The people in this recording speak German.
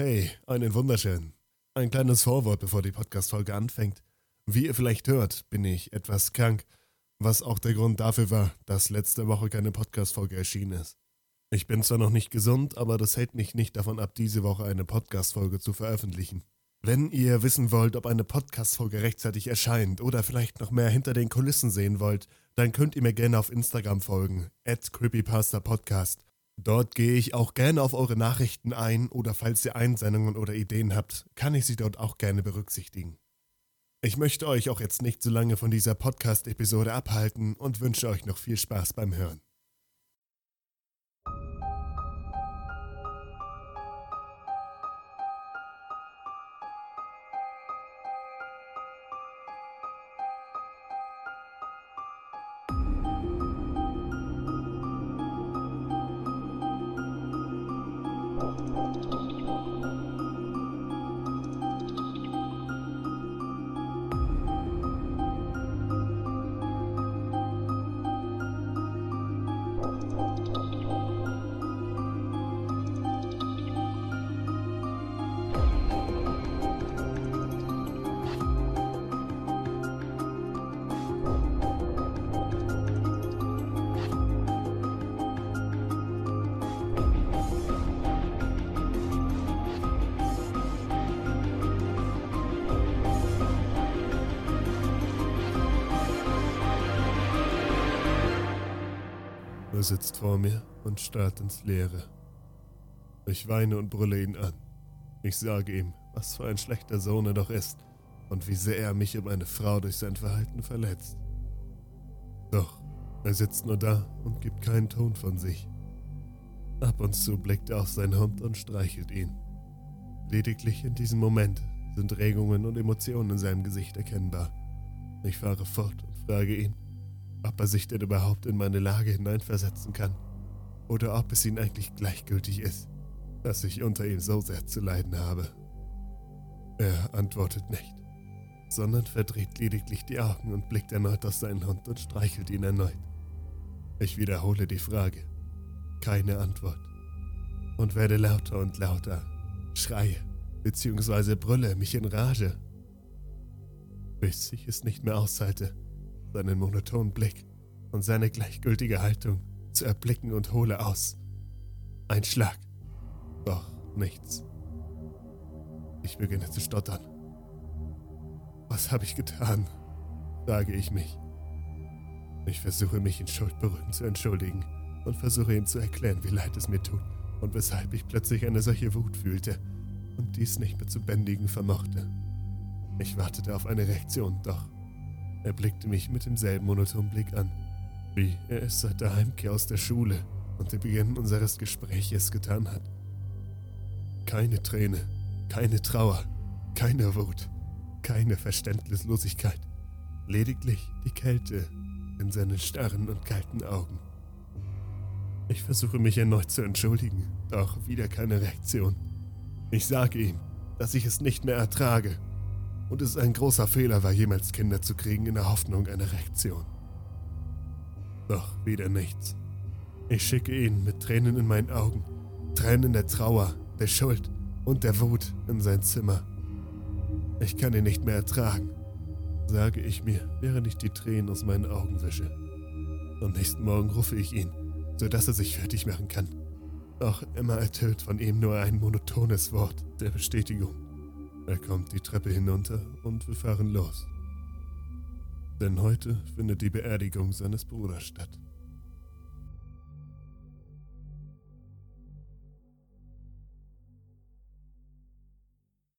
Hey, einen wunderschönen. Ein kleines Vorwort, bevor die Podcast-Folge anfängt. Wie ihr vielleicht hört, bin ich etwas krank, was auch der Grund dafür war, dass letzte Woche keine Podcast-Folge erschienen ist. Ich bin zwar noch nicht gesund, aber das hält mich nicht davon ab, diese Woche eine Podcast-Folge zu veröffentlichen. Wenn ihr wissen wollt, ob eine Podcast-Folge rechtzeitig erscheint oder vielleicht noch mehr hinter den Kulissen sehen wollt, dann könnt ihr mir gerne auf Instagram folgen, at creepypastapodcast. Dort gehe ich auch gerne auf eure Nachrichten ein oder falls ihr Einsendungen oder Ideen habt, kann ich sie dort auch gerne berücksichtigen. Ich möchte euch auch jetzt nicht so lange von dieser Podcast-Episode abhalten und wünsche euch noch viel Spaß beim Hören. Er sitzt vor mir und starrt ins Leere. Ich weine und brülle ihn an. Ich sage ihm, was für ein schlechter Sohn er doch ist und wie sehr er mich und meine Frau durch sein Verhalten verletzt. Doch, er sitzt nur da und gibt keinen Ton von sich. Ab und zu blickt er auf seinen Hund und streichelt ihn. Lediglich in diesem Moment sind Regungen und Emotionen in seinem Gesicht erkennbar. Ich fahre fort und frage ihn, ob er sich denn überhaupt in meine Lage hineinversetzen kann oder ob es ihm eigentlich gleichgültig ist, dass ich unter ihm so sehr zu leiden habe. Er antwortet nicht, sondern verdreht lediglich die Augen und blickt erneut auf seinen Hund und streichelt ihn erneut. Ich wiederhole die Frage. Keine Antwort. Und werde lauter und lauter, schreie bzw. brülle mich in Rage, bis ich es nicht mehr aushalte seinen monotonen Blick und seine gleichgültige Haltung zu erblicken und hole aus. Ein Schlag. Doch nichts. Ich beginne zu stottern. Was habe ich getan? frage ich mich. Ich versuche mich in Schuldberücken zu entschuldigen und versuche ihm zu erklären, wie leid es mir tut und weshalb ich plötzlich eine solche Wut fühlte und dies nicht mehr zu bändigen vermochte. Ich wartete auf eine Reaktion, doch er blickte mich mit demselben monotonen Blick an, wie er es seit der Heimkehr aus der Schule und dem Beginn unseres Gespräches getan hat. Keine Träne, keine Trauer, keine Wut, keine Verständnislosigkeit, lediglich die Kälte in seinen starren und kalten Augen. Ich versuche mich erneut zu entschuldigen, doch wieder keine Reaktion. Ich sage ihm, dass ich es nicht mehr ertrage und es ein großer Fehler war, jemals Kinder zu kriegen in der Hoffnung einer Reaktion. Doch wieder nichts. Ich schicke ihn mit Tränen in meinen Augen, Tränen der Trauer, der Schuld und der Wut in sein Zimmer. Ich kann ihn nicht mehr ertragen, sage ich mir, während ich die Tränen aus meinen Augen wische. Am nächsten Morgen rufe ich ihn, sodass er sich fertig machen kann. Doch immer ertönt von ihm nur ein monotones Wort der Bestätigung. Er kommt die Treppe hinunter und wir fahren los. Denn heute findet die Beerdigung seines Bruders statt.